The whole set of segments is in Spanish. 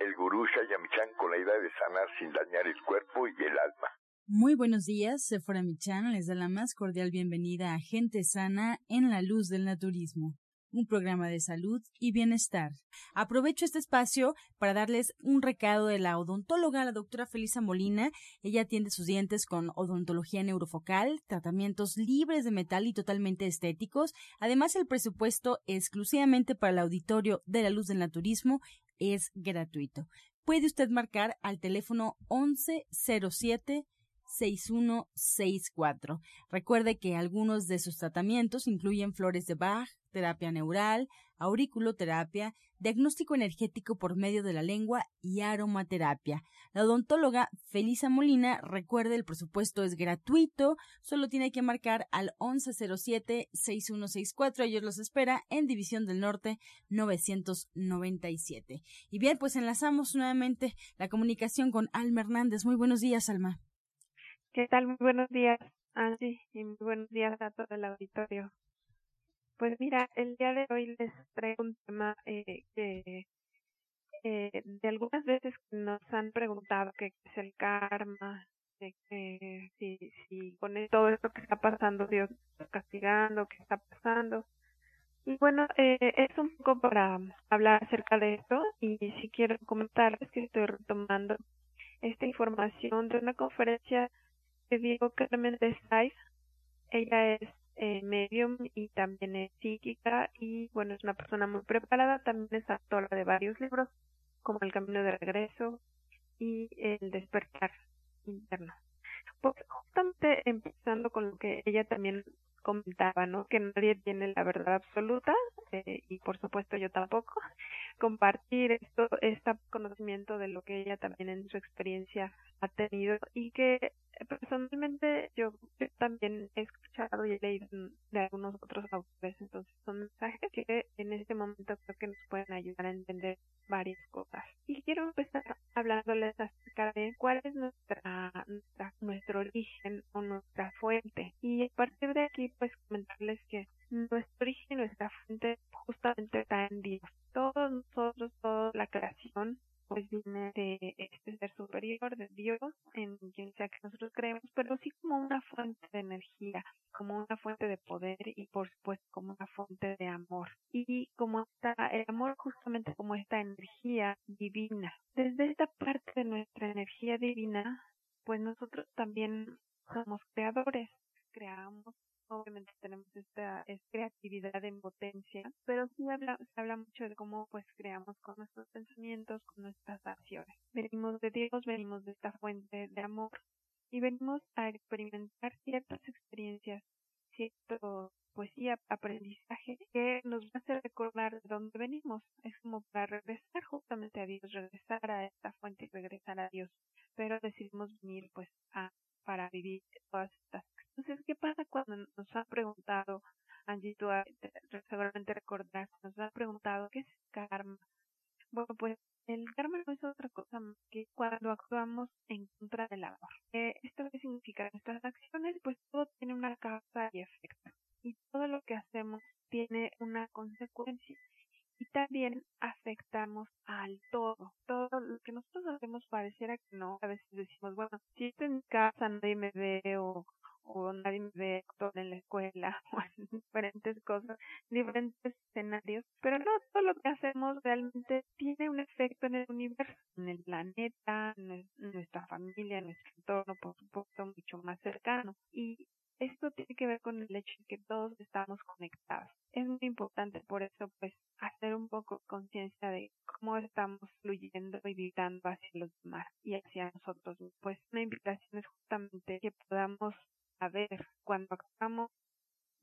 el gurú Shayamichan con la idea de sanar sin dañar el cuerpo y el alma. Muy buenos días, Sephora Michan les da la más cordial bienvenida a Gente Sana en la Luz del Naturismo, un programa de salud y bienestar. Aprovecho este espacio para darles un recado de la odontóloga, la doctora Felisa Molina. Ella atiende sus dientes con odontología neurofocal, tratamientos libres de metal y totalmente estéticos. Además, el presupuesto exclusivamente para el auditorio de la Luz del Naturismo es gratuito. Puede usted marcar al teléfono 1107 6164. Recuerde que algunos de sus tratamientos incluyen flores de Bach, terapia neural, auriculoterapia, diagnóstico energético por medio de la lengua y aromaterapia. La odontóloga Felisa Molina, recuerde el presupuesto es gratuito, solo tiene que marcar al 1107-6164. Ellos los espera en División del Norte 997. Y bien, pues enlazamos nuevamente la comunicación con Alma Hernández. Muy buenos días, Alma. ¿Qué tal? Muy buenos días, y muy buenos días a todo el auditorio. Pues mira, el día de hoy les traigo un tema eh, que eh, de algunas veces nos han preguntado qué es el karma, de que si, con todo esto que está pasando Dios está castigando, qué está pasando. Y bueno, eh, es un poco para hablar acerca de esto y si quiero comentarles que estoy retomando esta información de una conferencia que dio Carmen de Saiz. Ella es eh, medium y también es psíquica y bueno, es una persona muy preparada, también es autora de varios libros como El Camino de Regreso y El Despertar Interno. Pues justamente empezando con lo que ella también comentaba, ¿no? Que nadie tiene la verdad absoluta eh, y por supuesto yo tampoco. Compartir esto, este conocimiento de lo que ella también en su experiencia ha tenido y que personalmente yo, yo también he escuchado y he leído de algunos otros autores, entonces son mensajes que en este momento creo que nos pueden ayudar a entender varias cosas. Y quiero empezar hablándoles acerca de cuál es nuestra, nuestra nuestro origen o nuestra fuente. Y a partir de aquí, pues comentarles que nuestro origen, nuestra fuente justamente está en Dios. Todos nosotros, toda la creación, pues viene de este ser superior, de Dios, en quien sea que nosotros creemos, pero sí como una fuente de energía, como una fuente de poder y por supuesto como una fuente de amor. Y como está el amor justamente como esta energía divina. Desde esta parte de nuestra energía divina, pues nosotros también somos creadores, creamos obviamente tenemos esta, esta creatividad en potencia, pero sí habla, se habla mucho de cómo pues creamos con nuestros pensamientos, con nuestras acciones. Venimos de Dios, venimos de esta fuente de amor y venimos a experimentar ciertas experiencias, cierto sí, aprendizaje que nos va a hacer recordar de dónde venimos. Es como para regresar justamente a Dios, regresar a esta fuente y regresar a Dios. Pero decidimos venir pues a para vivir todas estas entonces, ¿qué pasa cuando nos han preguntado, Angie, tú seguramente recordarás, nos han preguntado qué es karma? Bueno, pues el karma no es otra cosa más que cuando actuamos en contra del amor. Eh, ¿Esto qué significa? Nuestras acciones, pues todo tiene una causa y efecto. Y todo lo que hacemos tiene una consecuencia y también afectamos al todo. Todo lo que nosotros hacemos pareciera que no. A veces decimos, bueno, si estoy en casa nadie me ve o, o nadie me ve en la escuela diferentes cosas, diferentes escenarios, pero no todo lo que hacemos realmente tiene un efecto en el universo, en el planeta, en nuestra familia, en nuestro entorno, por supuesto, mucho más cercano. Y esto tiene que ver con el hecho de que todos estamos conectados. Es muy importante por eso, pues, hacer un poco conciencia de cómo estamos fluyendo y vibrando hacia los demás y hacia nosotros. Pues, una invitación es justamente que podamos saber cuando actuamos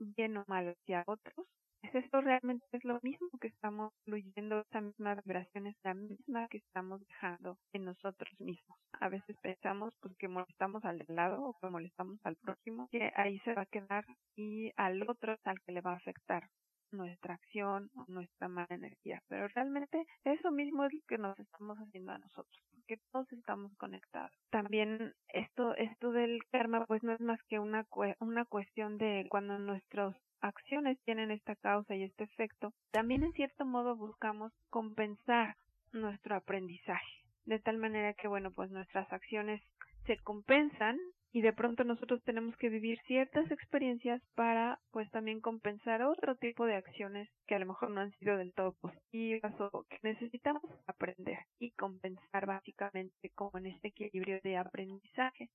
bien o mal hacia otros, es esto realmente es lo mismo que estamos fluyendo, esa misma vibración es la misma que estamos dejando en nosotros mismos. A veces pensamos pues que molestamos al lado o que molestamos al próximo, que ahí se va a quedar y al otro es al que le va a afectar nuestra acción o nuestra mala energía. Pero realmente eso mismo es lo que nos estamos haciendo a nosotros, porque todos estamos conectados. También esto, esto del karma pues no es más que una, una cuestión de cuando nuestras acciones tienen esta causa y este efecto, también en cierto modo buscamos compensar nuestro aprendizaje. De tal manera que, bueno, pues nuestras acciones se compensan y de pronto nosotros tenemos que vivir ciertas experiencias para pues también compensar otro tipo de acciones que a lo mejor no han sido del todo positivas o que necesitamos aprender y compensar básicamente como en este equilibrio de aprendizaje.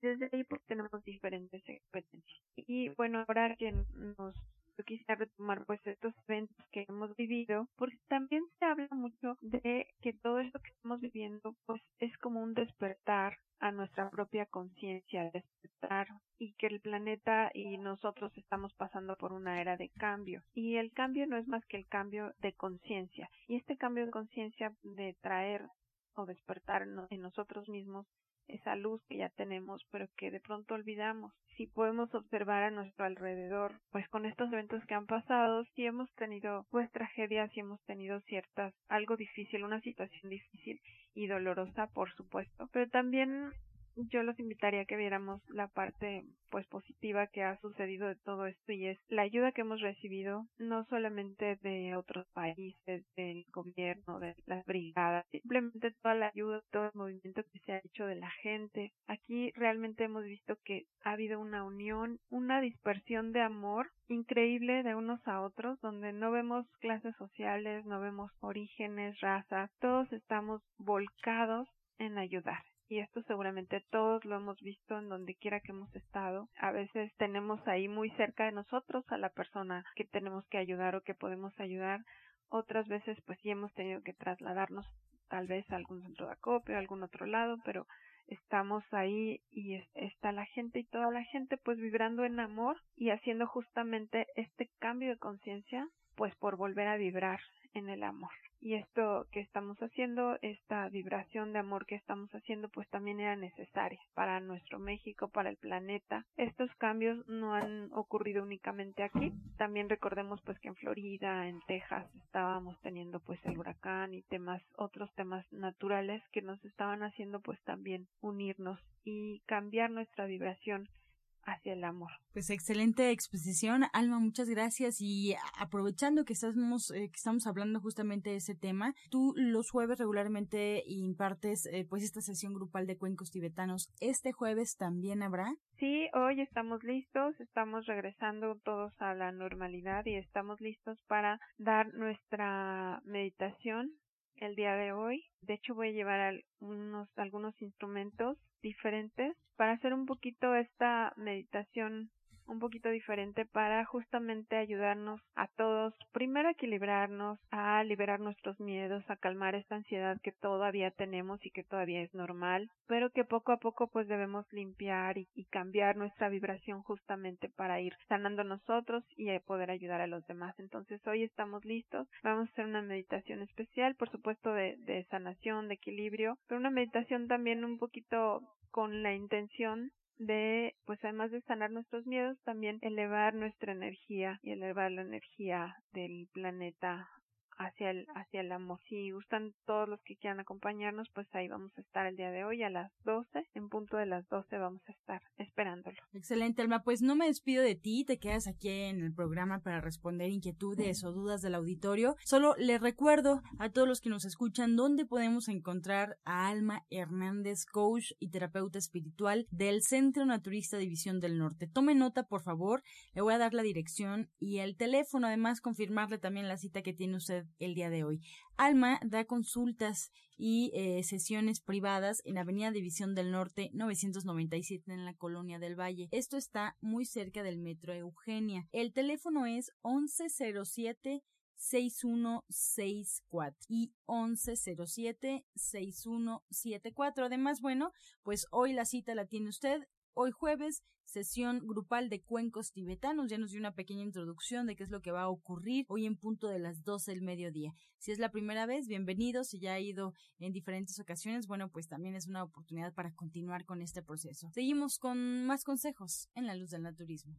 Desde ahí pues tenemos diferentes experiencias. Y bueno, ahora que nos yo quisiera retomar pues estos eventos que hemos vivido, porque también se habla mucho de que todo esto que estamos viviendo pues es como un despertar a nuestra propia conciencia, despertar y que el planeta y nosotros estamos pasando por una era de cambio. Y el cambio no es más que el cambio de conciencia. Y este cambio de conciencia de traer o despertar en nosotros mismos esa luz que ya tenemos, pero que de pronto olvidamos. Si podemos observar a nuestro alrededor, pues con estos eventos que han pasado, si hemos tenido pues tragedias, si hemos tenido ciertas, algo difícil, una situación difícil y dolorosa, por supuesto, pero también yo los invitaría a que viéramos la parte pues positiva que ha sucedido de todo esto y es la ayuda que hemos recibido no solamente de otros países, del gobierno, de las brigadas, simplemente toda la ayuda, todo el movimiento que se ha hecho de la gente. Aquí realmente hemos visto que ha habido una unión, una dispersión de amor increíble de unos a otros, donde no vemos clases sociales, no vemos orígenes, razas, todos estamos volcados en ayudar y esto seguramente todos lo hemos visto en donde quiera que hemos estado. A veces tenemos ahí muy cerca de nosotros a la persona que tenemos que ayudar o que podemos ayudar. Otras veces pues sí hemos tenido que trasladarnos tal vez a algún centro de acopio, a algún otro lado, pero estamos ahí y está la gente y toda la gente pues vibrando en amor y haciendo justamente este cambio de conciencia pues por volver a vibrar en el amor y esto que estamos haciendo, esta vibración de amor que estamos haciendo, pues también era necesaria para nuestro México, para el planeta. Estos cambios no han ocurrido únicamente aquí, también recordemos pues que en Florida, en Texas estábamos teniendo pues el huracán y temas, otros temas naturales que nos estaban haciendo pues también unirnos y cambiar nuestra vibración hacia el amor. Pues excelente exposición, Alma, muchas gracias y aprovechando que estamos eh, que estamos hablando justamente de ese tema, tú los jueves regularmente impartes eh, pues esta sesión grupal de cuencos tibetanos. Este jueves también habrá. Sí, hoy estamos listos, estamos regresando todos a la normalidad y estamos listos para dar nuestra meditación el día de hoy. De hecho, voy a llevar unos, algunos instrumentos diferentes para hacer un poquito esta meditación un poquito diferente para justamente ayudarnos a todos, primero a equilibrarnos, a liberar nuestros miedos, a calmar esta ansiedad que todavía tenemos y que todavía es normal, pero que poco a poco pues debemos limpiar y, cambiar nuestra vibración justamente para ir sanando nosotros y poder ayudar a los demás. Entonces hoy estamos listos, vamos a hacer una meditación especial, por supuesto de, de sanación, de equilibrio, pero una meditación también un poquito con la intención de, pues además de sanar nuestros miedos, también elevar nuestra energía y elevar la energía del planeta hacia el, hacia el amor. Si gustan todos los que quieran acompañarnos, pues ahí vamos a estar el día de hoy a las 12. En punto de las 12 vamos a estar esperándolo. Excelente, Alma. Pues no me despido de ti, te quedas aquí en el programa para responder inquietudes o dudas del auditorio. Solo les recuerdo a todos los que nos escuchan dónde podemos encontrar a Alma Hernández, coach y terapeuta espiritual del Centro Naturista División del Norte. Tome nota, por favor. Le voy a dar la dirección y el teléfono. Además, confirmarle también la cita que tiene usted el día de hoy. Alma da consultas y eh, sesiones privadas en Avenida División del Norte 997 en la Colonia del Valle. Esto está muy cerca del Metro Eugenia. El teléfono es 1107 6164 y 1107 6174. Además, bueno, pues hoy la cita la tiene usted Hoy jueves, sesión grupal de cuencos tibetanos. Ya nos dio una pequeña introducción de qué es lo que va a ocurrir hoy en punto de las 12 del mediodía. Si es la primera vez, bienvenidos. Si ya ha ido en diferentes ocasiones, bueno, pues también es una oportunidad para continuar con este proceso. Seguimos con más consejos en la luz del naturismo.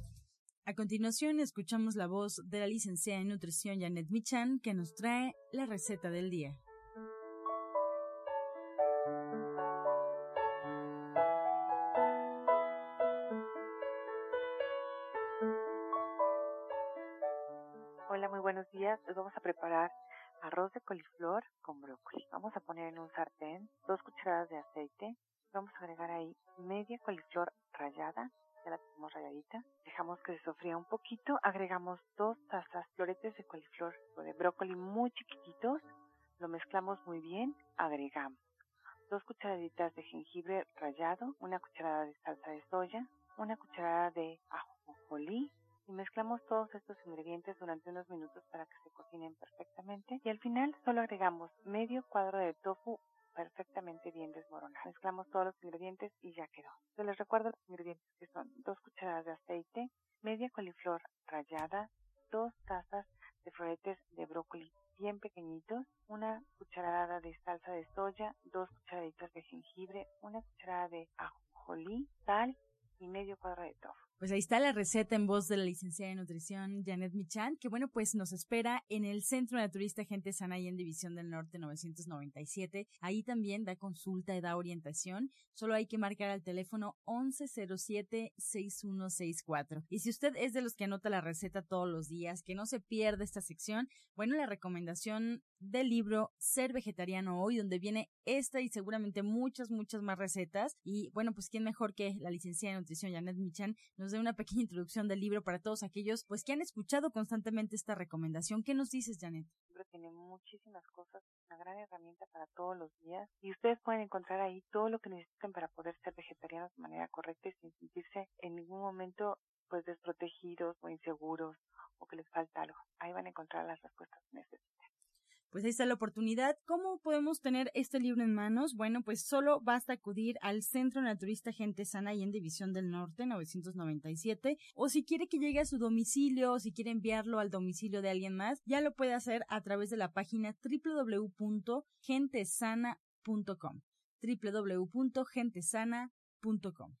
A continuación escuchamos la voz de la licenciada en nutrición Janet Michan que nos trae la receta del día. Hola, muy buenos días. Hoy vamos a preparar arroz de coliflor con brócoli. Vamos a poner en un sartén dos cucharadas de aceite. Vamos a agregar ahí media coliflor rallada, ya la tenemos rayadita. Dejamos que se sofría un poquito. Agregamos dos tazas floretes de coliflor o de brócoli muy chiquititos. Lo mezclamos muy bien. Agregamos dos cucharaditas de jengibre rallado, una cucharada de salsa de soya, una cucharada de ajonjolí y mezclamos todos estos ingredientes durante unos minutos para que se cocinen perfectamente y al final solo agregamos medio cuadro de tofu perfectamente bien desmoronado. Mezclamos todos los ingredientes y ya quedó. Se les recuerdo los ingredientes que son dos cucharadas de aceite, media coliflor rallada, dos tazas de floretes de brócoli bien pequeñitos, una cucharada de salsa de soya, dos cucharaditas de jengibre, una cucharada de ajonjolí, sal y medio cuadro de tofu. Pues ahí está la receta en voz de la licenciada de nutrición Janet Michan, que bueno, pues nos espera en el Centro Naturista Gente Sana y en División del Norte 997. Ahí también da consulta y da orientación. Solo hay que marcar al teléfono 1107-6164. Y si usted es de los que anota la receta todos los días, que no se pierda esta sección, bueno, la recomendación del libro Ser Vegetariano Hoy, donde viene esta y seguramente muchas, muchas más recetas. Y bueno, pues quién mejor que la licenciada de nutrición Janet Michan nos de una pequeña introducción del libro para todos aquellos pues que han escuchado constantemente esta recomendación. ¿Qué nos dices, Janet? El libro tiene muchísimas cosas, una gran herramienta para todos los días y ustedes pueden encontrar ahí todo lo que necesitan para poder ser vegetarianos de manera correcta y sin sentirse en ningún momento pues desprotegidos o inseguros o que les falta algo. Ahí van a encontrar las respuestas necesitan pues ahí está la oportunidad. ¿Cómo podemos tener este libro en manos? Bueno, pues solo basta acudir al Centro Naturista Gente Sana y en División del Norte 997 o si quiere que llegue a su domicilio o si quiere enviarlo al domicilio de alguien más, ya lo puede hacer a través de la página www.gentesana.com www.gentesana.com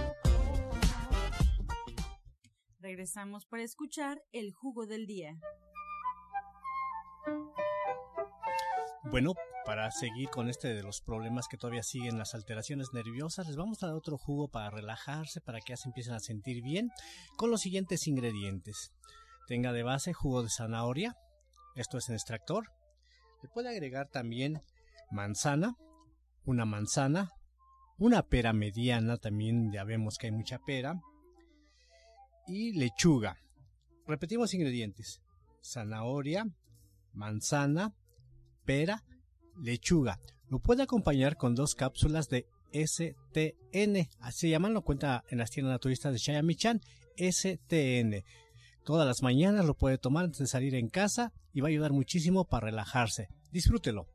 Regresamos para escuchar el jugo del día. Bueno, para seguir con este de los problemas que todavía siguen las alteraciones nerviosas, les vamos a dar otro jugo para relajarse, para que ya se empiecen a sentir bien, con los siguientes ingredientes. Tenga de base jugo de zanahoria, esto es en extractor. Le puede agregar también manzana, una manzana, una pera mediana, también ya vemos que hay mucha pera, y lechuga. Repetimos ingredientes. Zanahoria, manzana, pera, lechuga. Lo puede acompañar con dos cápsulas de STN. Así se llaman, lo cuenta en las tiendas naturistas de Chayamichan. STN. Todas las mañanas lo puede tomar antes de salir en casa y va a ayudar muchísimo para relajarse. Disfrútelo.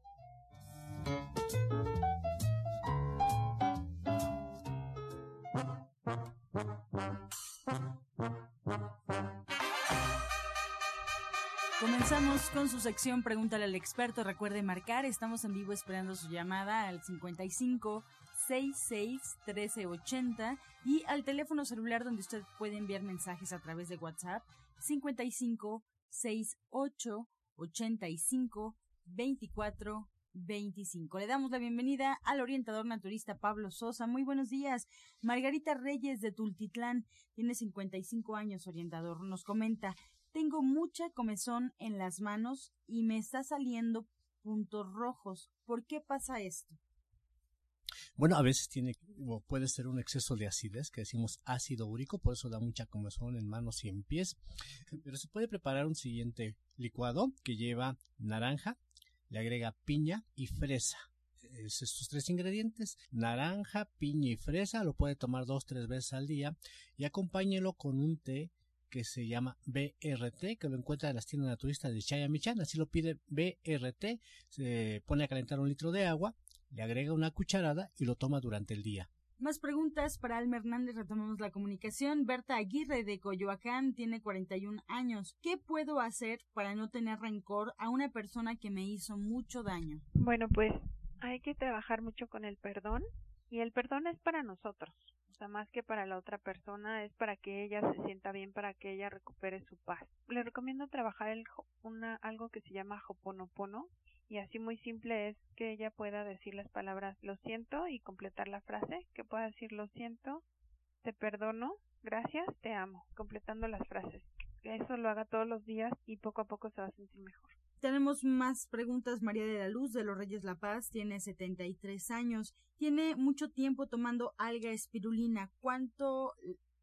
Con su sección Pregúntale al experto. Recuerde marcar, estamos en vivo esperando su llamada al 55 66 1380 y al teléfono celular donde usted puede enviar mensajes a través de WhatsApp 55 68 85 24 25. Le damos la bienvenida al orientador naturista Pablo Sosa. Muy buenos días. Margarita Reyes de Tultitlán tiene 55 años, orientador. Nos comenta, tengo mucha comezón en las manos y me está saliendo puntos rojos. ¿Por qué pasa esto? Bueno, a veces tiene o puede ser un exceso de acidez, que decimos ácido úrico, por eso da mucha comezón en manos y en pies. Pero se puede preparar un siguiente licuado que lleva naranja, le agrega piña y fresa. Es tres ingredientes, naranja, piña y fresa, lo puede tomar dos, tres veces al día y acompáñelo con un té que se llama BRT, que lo encuentra en las tiendas naturistas de Chayamichan, así lo pide BRT, se pone a calentar un litro de agua, le agrega una cucharada y lo toma durante el día. Más preguntas para Alma Hernández, retomamos la comunicación. Berta Aguirre de Coyoacán tiene 41 años. ¿Qué puedo hacer para no tener rencor a una persona que me hizo mucho daño? Bueno, pues hay que trabajar mucho con el perdón y el perdón es para nosotros. O sea, más que para la otra persona, es para que ella se sienta bien, para que ella recupere su paz. Le recomiendo trabajar el, una, algo que se llama Hoponopono, y así muy simple es que ella pueda decir las palabras lo siento y completar la frase, que pueda decir lo siento, te perdono, gracias, te amo, completando las frases. Que eso lo haga todos los días y poco a poco se va a sentir mejor. Tenemos más preguntas. María de la Luz de los Reyes La Paz tiene 73 años. Tiene mucho tiempo tomando alga espirulina. ¿Cuánto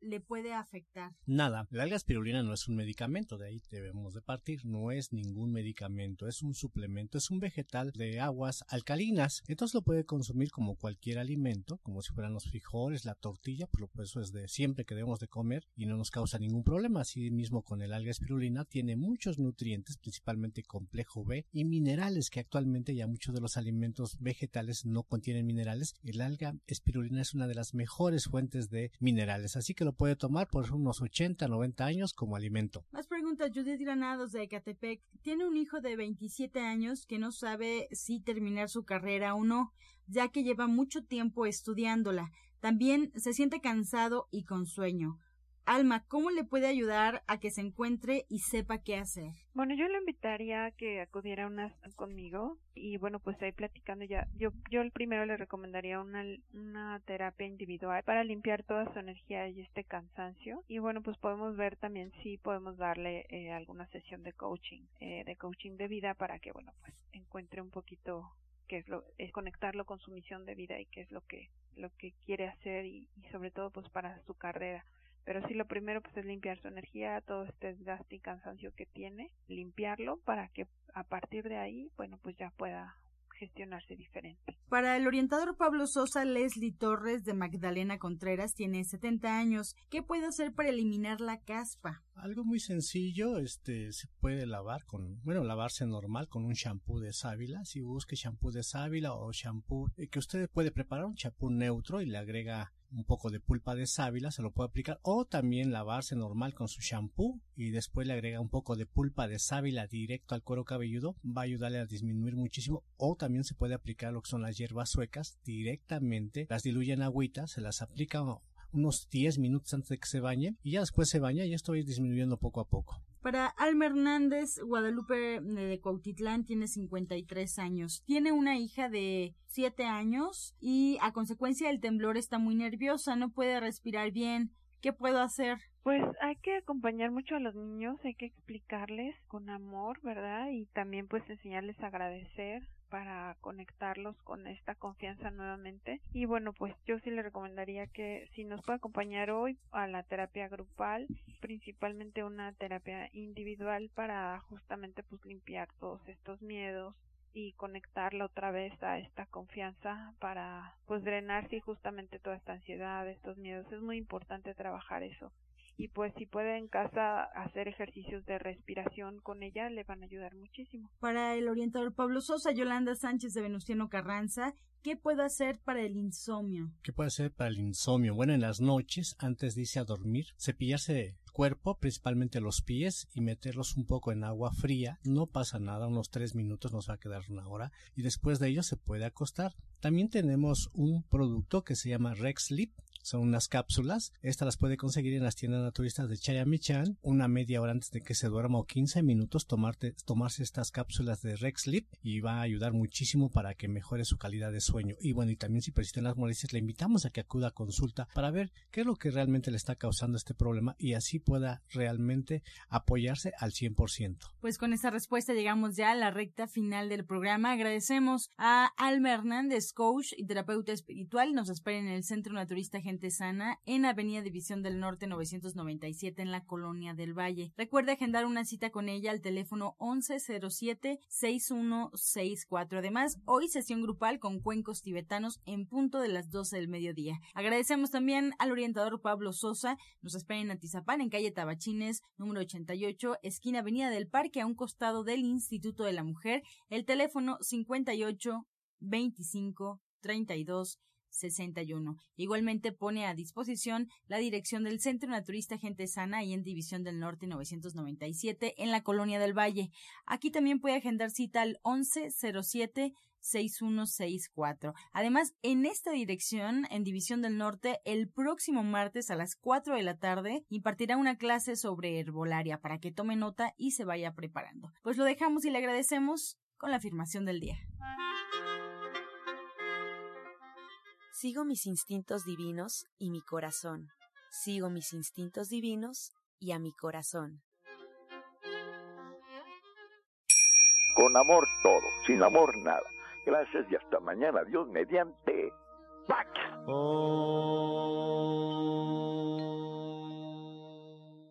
le puede afectar? Nada, la alga espirulina no es un medicamento, de ahí debemos de partir, no es ningún medicamento, es un suplemento, es un vegetal de aguas alcalinas, entonces lo puede consumir como cualquier alimento, como si fueran los frijoles, la tortilla, por lo eso es de siempre que debemos de comer y no nos causa ningún problema, así mismo con el alga espirulina tiene muchos nutrientes, principalmente complejo B y minerales que actualmente ya muchos de los alimentos vegetales no contienen minerales, el alga espirulina es una de las mejores fuentes de minerales, así que lo puede tomar por unos 80, 90 años como alimento. Más preguntas. Judith Granados de Ecatepec tiene un hijo de 27 años que no sabe si terminar su carrera o no, ya que lleva mucho tiempo estudiándola. También se siente cansado y con sueño. Alma, ¿cómo le puede ayudar a que se encuentre y sepa qué hacer? Bueno, yo le invitaría a que acudiera una, conmigo y bueno, pues ahí platicando ya. Yo, yo primero le recomendaría una, una terapia individual para limpiar toda su energía y este cansancio. Y bueno, pues podemos ver también si podemos darle eh, alguna sesión de coaching, eh, de coaching de vida para que bueno, pues encuentre un poquito qué es lo es conectarlo con su misión de vida y qué es lo que lo que quiere hacer y, y sobre todo pues para su carrera pero sí lo primero pues es limpiar su energía, todo este desgaste y cansancio que tiene, limpiarlo para que a partir de ahí, bueno, pues ya pueda gestionarse diferente. Para el orientador Pablo Sosa, Leslie Torres de Magdalena Contreras tiene 70 años. ¿Qué puede hacer para eliminar la caspa? Algo muy sencillo, este, se puede lavar con, bueno, lavarse normal con un shampoo de sábila. Si busque shampoo de sábila o shampoo eh, que usted puede preparar un shampoo neutro y le agrega un poco de pulpa de sábila, se lo puede aplicar, o también lavarse normal con su shampoo y después le agrega un poco de pulpa de sábila directo al cuero cabelludo, va a ayudarle a disminuir muchísimo, o también se puede aplicar lo que son las hierbas suecas directamente, las diluye en agüita, se las aplica unos 10 minutos antes de que se bañe y ya después se baña y esto va disminuyendo poco a poco. Para Alma Hernández, Guadalupe de Cuautitlán tiene 53 años. Tiene una hija de 7 años y a consecuencia del temblor está muy nerviosa, no puede respirar bien. ¿Qué puedo hacer? Pues hay que acompañar mucho a los niños, hay que explicarles con amor, ¿verdad? Y también pues enseñarles a agradecer para conectarlos con esta confianza nuevamente. Y bueno, pues yo sí le recomendaría que si nos puede acompañar hoy a la terapia grupal, principalmente una terapia individual para justamente pues limpiar todos estos miedos y conectarla otra vez a esta confianza para pues drenar sí justamente toda esta ansiedad, estos miedos. Es muy importante trabajar eso y pues si puede en casa hacer ejercicios de respiración con ella le van a ayudar muchísimo. Para el orientador Pablo Sosa, Yolanda Sánchez de Venustiano Carranza, ¿qué puede hacer para el insomnio? ¿Qué puede hacer para el insomnio? Bueno, en las noches, antes de irse a dormir, cepillarse cuerpo, principalmente los pies, y meterlos un poco en agua fría. No pasa nada, unos tres minutos nos va a quedar una hora. Y después de ello se puede acostar. También tenemos un producto que se llama Rex Sleep son unas cápsulas. Estas las puede conseguir en las tiendas naturistas de Chayamichan. Una media hora antes de que se duerma o 15 minutos tomarte, tomarse estas cápsulas de Rex Sleep y va a ayudar muchísimo para que mejore su calidad de sueño. Y bueno, y también si persisten las molestias, le invitamos a que acuda a consulta para ver qué es lo que realmente le está causando este problema y así pueda realmente apoyarse al 100%. Pues con esta respuesta llegamos ya a la recta final del programa. Agradecemos a Alma Hernández, coach y terapeuta espiritual. Nos espera en el Centro Naturista Sana en Avenida División del Norte 997 en la Colonia del Valle. Recuerde agendar una cita con ella al teléfono 1107-6164. Además, hoy sesión grupal con cuencos tibetanos en punto de las 12 del mediodía. Agradecemos también al orientador Pablo Sosa. Nos espera en Atizapán, en calle Tabachines, número 88, esquina Avenida del Parque, a un costado del Instituto de la Mujer. El teléfono 58 25 32 61. Igualmente pone a disposición la dirección del Centro Naturista Gente Sana y en División del Norte 997 en la Colonia del Valle. Aquí también puede agendar cita al 1107 6164. Además, en esta dirección, en División del Norte, el próximo martes a las 4 de la tarde, impartirá una clase sobre herbolaria para que tome nota y se vaya preparando. Pues lo dejamos y le agradecemos con la afirmación del día. Sigo mis instintos divinos y mi corazón. Sigo mis instintos divinos y a mi corazón. Con amor todo, sin amor nada. Gracias y hasta mañana. Dios mediante. ¡Pax! Oh.